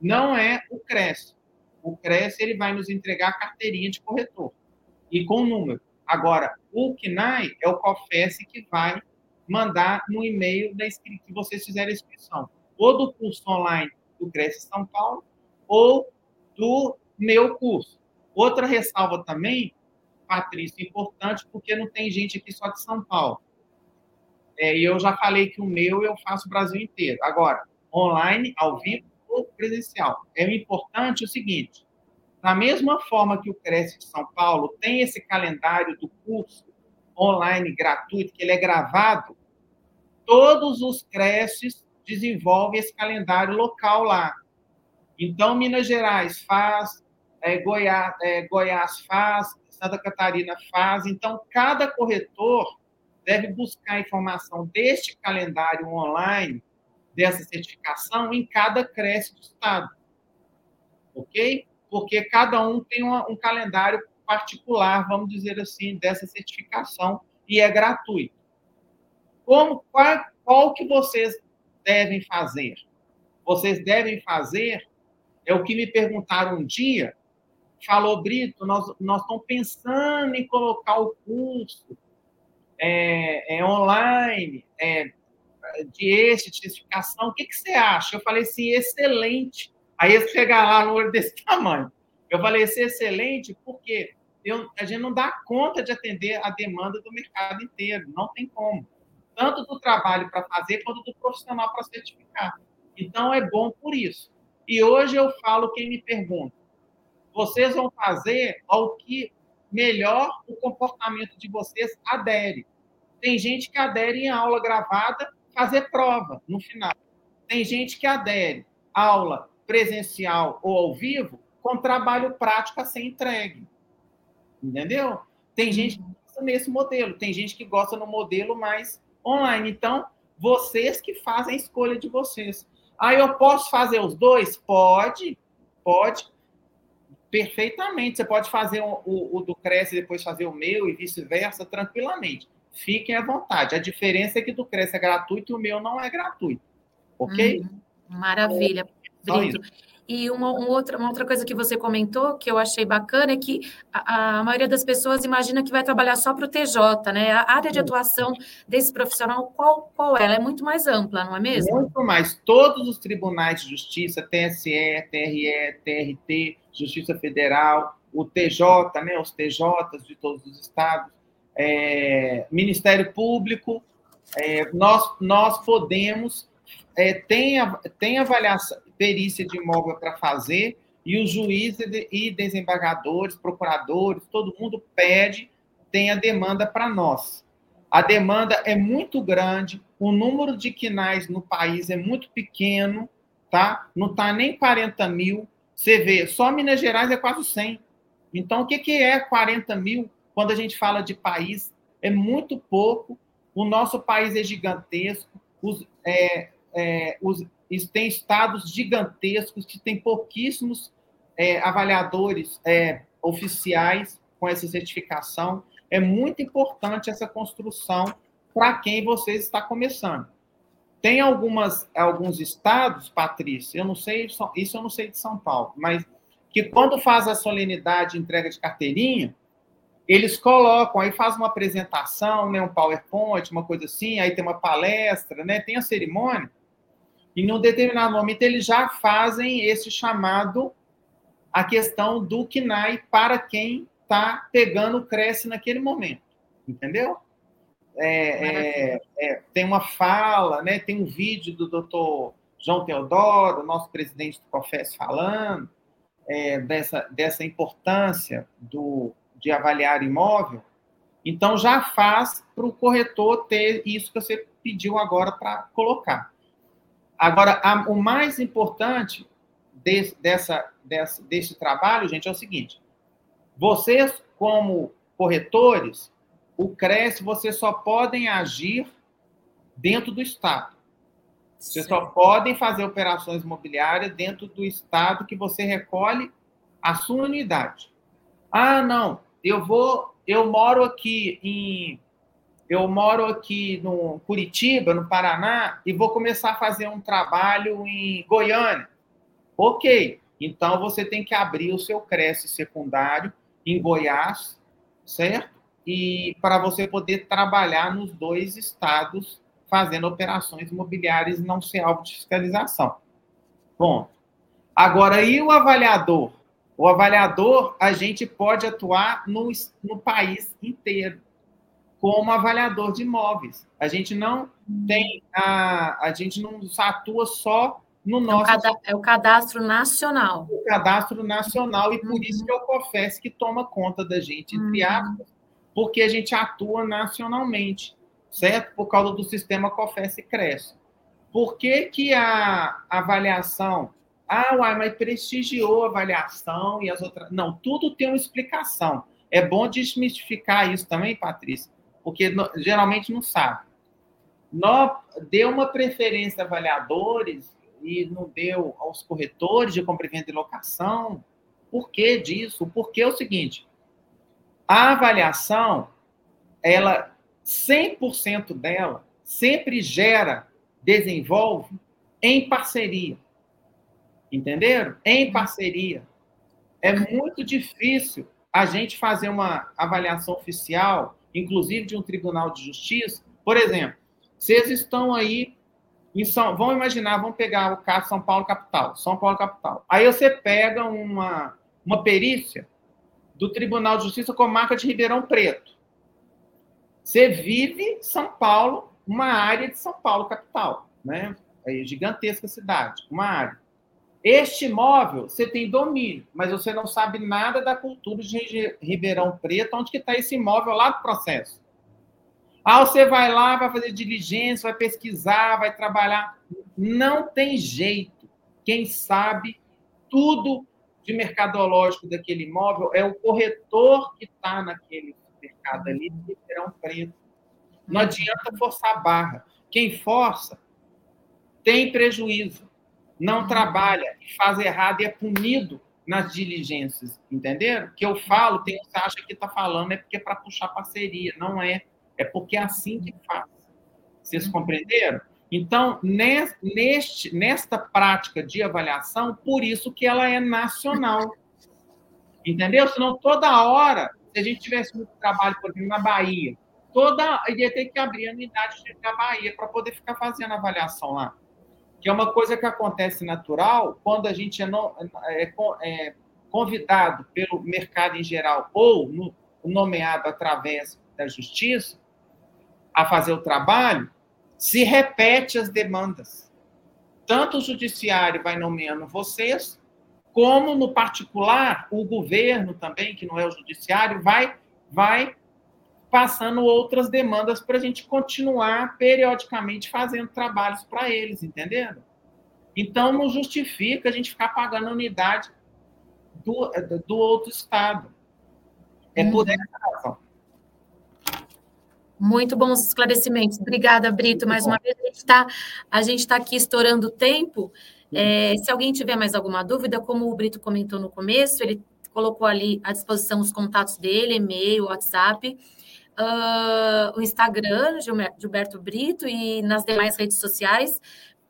Não é o CRES. O CRES ele vai nos entregar a carteirinha de corretor e com o número. Agora, o CNAE é o COFES que vai mandar no e-mail da que vocês fizerem a inscrição, ou do curso online do Cresce São Paulo, ou do meu curso. Outra ressalva também, Patrícia, importante, porque não tem gente aqui só de São Paulo. É, e eu já falei que o meu eu faço o Brasil inteiro. Agora, online, ao vivo ou presencial. É importante o seguinte: da mesma forma que o Cresce de São Paulo tem esse calendário do curso online gratuito, que ele é gravado, todos os Cresces desenvolvem esse calendário local lá. Então, Minas Gerais faz, é, Goiás, é, Goiás faz, Santa Catarina faz. Então, cada corretor deve buscar informação deste calendário online, dessa certificação, em cada Cresce do Estado. Ok? porque cada um tem uma, um calendário particular, vamos dizer assim, dessa certificação e é gratuito. Como qual, qual que vocês devem fazer? Vocês devem fazer é o que me perguntaram um dia. Falou Brito, nós nós estamos pensando em colocar o curso é, é online, é, de esse, de certificação. O que, que você acha? Eu falei assim, excelente. Aí eles chegar lá no olho desse tamanho. Eu falei, é excelente porque eu, a gente não dá conta de atender a demanda do mercado inteiro, não tem como. Tanto do trabalho para fazer, quanto do profissional para certificar. Então, é bom por isso. E hoje eu falo quem me pergunta. Vocês vão fazer ao que melhor o comportamento de vocês adere. Tem gente que adere em aula gravada fazer prova no final. Tem gente que adere aula presencial ou ao vivo, com trabalho prático a ser entregue. Entendeu? Tem gente que gosta nesse modelo, tem gente que gosta no modelo mais online. Então, vocês que fazem a escolha de vocês. Ah, eu posso fazer os dois? Pode, pode. Perfeitamente. Você pode fazer o, o, o do Cresce e depois fazer o meu e vice-versa, tranquilamente. Fiquem à vontade. A diferença é que do Cresce é gratuito e o meu não é gratuito. Ok? Uhum. Maravilha. Brito. E uma, uma, outra, uma outra coisa que você comentou, que eu achei bacana, é que a, a maioria das pessoas imagina que vai trabalhar só para o TJ, né? A área de atuação desse profissional, qual, qual é? Ela é muito mais ampla, não é mesmo? Muito mais. Todos os tribunais de justiça, TSE, TRE, TRT, Justiça Federal, o TJ, né, os TJs de todos os estados, é, Ministério Público, é, nós, nós podemos, é, tem, tem avaliação, perícia de imóvel para fazer, e os juízes e desembargadores, procuradores, todo mundo pede, tem a demanda para nós. A demanda é muito grande, o número de quinais no país é muito pequeno, tá? Não está nem 40 mil. Você vê, só Minas Gerais é quase 100. Então, o que, que é 40 mil quando a gente fala de país? É muito pouco. O nosso país é gigantesco. Os, é, é, os, tem estados gigantescos que têm pouquíssimos é, avaliadores é, oficiais com essa certificação. É muito importante essa construção para quem você está começando. Tem algumas, alguns estados, Patrícia, eu não sei, isso eu não sei de São Paulo, mas que quando faz a solenidade de entrega de carteirinha, eles colocam, aí faz uma apresentação, né, um PowerPoint, uma coisa assim, aí tem uma palestra, né, tem a cerimônia, e num determinado momento eles já fazem esse chamado, a questão do KNAI para quem está pegando o Cresce naquele momento, entendeu? É, é, é, tem uma fala, né, tem um vídeo do doutor João Teodoro, nosso presidente do COFES, falando, é, dessa, dessa importância do, de avaliar imóvel, então já faz para o corretor ter isso que você pediu agora para colocar. Agora, a, o mais importante de, dessa, dessa, desse trabalho, gente, é o seguinte: vocês, como corretores, o CRES, vocês só podem agir dentro do Estado. Vocês só podem fazer operações imobiliárias dentro do estado que você recolhe a sua unidade. Ah, não, eu vou, eu moro aqui em eu moro aqui no Curitiba, no Paraná, e vou começar a fazer um trabalho em Goiânia. OK. Então você tem que abrir o seu Cresce secundário em Goiás, certo? E para você poder trabalhar nos dois estados fazendo operações imobiliárias e não ser alvo de fiscalização. Bom, agora, e o avaliador? O avaliador, a gente pode atuar no, no país inteiro como avaliador de imóveis. A gente não tem a, a gente não atua só no nosso. É o, cadastro, é o cadastro nacional. O cadastro nacional, e por uhum. isso que é o COFES que toma conta da gente, entre uhum. aspas, porque a gente atua nacionalmente certo? Por causa do sistema COFES cresce. Por que, que a avaliação. Ah, uai, mas prestigiou a avaliação e as outras. Não, tudo tem uma explicação. É bom desmistificar isso também, Patrícia, porque geralmente não sabe. Nós deu uma preferência a avaliadores e não deu aos corretores de compra e venda e locação. Por que disso? Porque é o seguinte: a avaliação ela 100% dela sempre gera, desenvolve em parceria. Entenderam? Em uhum. parceria. É muito difícil a gente fazer uma avaliação oficial, inclusive de um tribunal de justiça. Por exemplo, vocês estão aí em São, vamos imaginar, vamos pegar o caso São Paulo capital, São Paulo capital. Aí você pega uma uma perícia do Tribunal de Justiça com marca de Ribeirão Preto. Você vive São Paulo, uma área de São Paulo capital, né? É gigantesca cidade, uma área. Este imóvel, você tem domínio, mas você não sabe nada da cultura de Ribeirão Preto, onde que está esse imóvel lá do processo. Ah, você vai lá, vai fazer diligência, vai pesquisar, vai trabalhar. Não tem jeito. Quem sabe tudo de mercadológico daquele imóvel é o corretor que está naquele mercado ali de Ribeirão Preto. Não adianta forçar a barra. Quem força tem prejuízo, não trabalha, faz errado e é punido nas diligências, entenderam? Que eu falo, tem você acha que está falando é porque é para puxar parceria, não é. É porque é assim que faz. Vocês compreenderam? Então, neste, nesta prática de avaliação, por isso que ela é nacional. Entendeu? Senão, toda hora, se a gente tivesse muito trabalho, por exemplo, na Bahia, toda ia ter que abrir a unidade da Bahia para poder ficar fazendo avaliação lá. Que é uma coisa que acontece natural quando a gente é, no, é, é convidado pelo mercado em geral ou no, nomeado através da justiça a fazer o trabalho, se repete as demandas. Tanto o judiciário vai nomeando vocês, como no particular o governo também, que não é o judiciário, vai vai passando outras demandas para a gente continuar periodicamente fazendo trabalhos para eles, entendendo? Então não justifica a gente ficar pagando a unidade do, do outro estado. É por uhum. essa razão. Muito bons esclarecimentos. Obrigada, Brito. Mais uma vez, a gente está tá aqui estourando o tempo. É, se alguém tiver mais alguma dúvida, como o Brito comentou no começo, ele colocou ali à disposição os contatos dele, e-mail, WhatsApp, uh, o Instagram, Gilberto Brito, e nas demais redes sociais,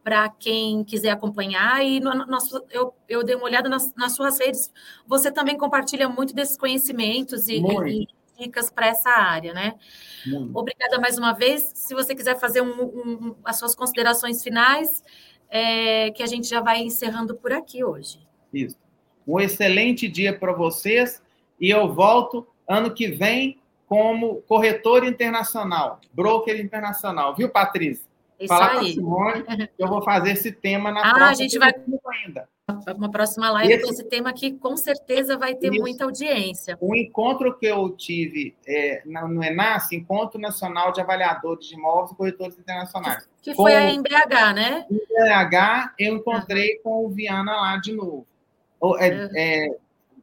para quem quiser acompanhar. E no, nosso, eu, eu dei uma olhada nas, nas, suas redes, você também compartilha muito desses conhecimentos e, e dicas para essa área, né? Muito. Obrigada mais uma vez. Se você quiser fazer um, um, as suas considerações finais, é, que a gente já vai encerrando por aqui hoje. Isso. Um excelente dia para vocês e eu volto ano que vem como corretor internacional, broker internacional, viu, Patrícia? Isso Falar aí. Simone, eu vou fazer esse tema na ah, próxima. a gente vai ainda. Uma próxima live esse... com esse tema que com certeza vai ter Isso. muita audiência. O encontro que eu tive é, no ENAS, Encontro Nacional de Avaliadores de Imóveis e Corretores Internacionais. Que, que foi a BH, né? Em BH, eu encontrei uhum. com o Viana lá de novo. É, uhum. é,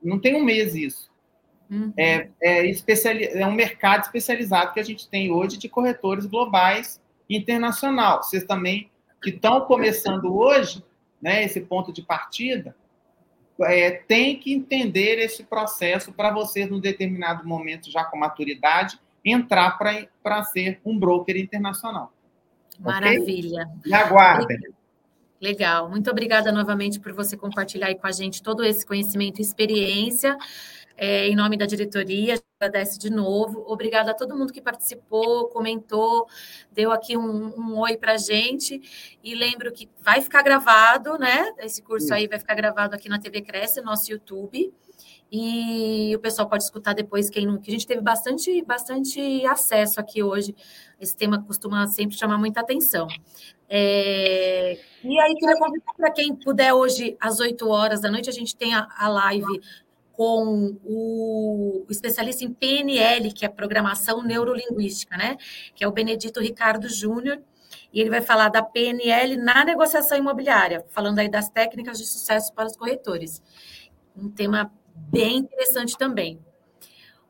não tem um mês isso. Uhum. É, é, é um mercado especializado que a gente tem hoje de corretores globais internacional. Vocês também que estão começando hoje, né, esse ponto de partida, é, tem que entender esse processo para vocês, num determinado momento, já com maturidade, entrar para ser um broker internacional. Maravilha. Okay? E aguardem. Legal. Muito obrigada novamente por você compartilhar aí com a gente todo esse conhecimento e experiência. É, em nome da diretoria, agradece de novo. Obrigada a todo mundo que participou, comentou, deu aqui um, um oi para gente. E lembro que vai ficar gravado, né? Esse curso aí vai ficar gravado aqui na TV Cresce, nosso YouTube. E o pessoal pode escutar depois quem não. Que a gente teve bastante, bastante acesso aqui hoje. Esse tema costuma sempre chamar muita atenção. É... E aí, queria convidar para quem puder hoje, às 8 horas da noite, a gente tem a, a live com o especialista em PNL, que é Programação Neurolinguística, né? Que é o Benedito Ricardo Júnior, e ele vai falar da PNL na negociação imobiliária, falando aí das técnicas de sucesso para os corretores. Um tema bem interessante também.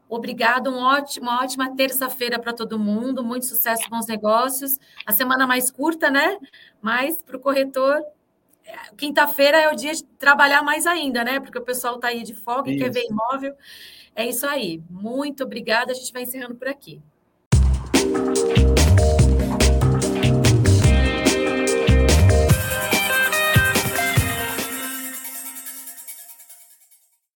Obrigado, um ótimo, uma ótima terça-feira para todo mundo, muito sucesso, bons negócios. A semana mais curta, né? Mas para o corretor quinta-feira é o dia de trabalhar mais ainda, né? Porque o pessoal está aí de folga e quer ver imóvel. É isso aí. Muito obrigada. A gente vai encerrando por aqui.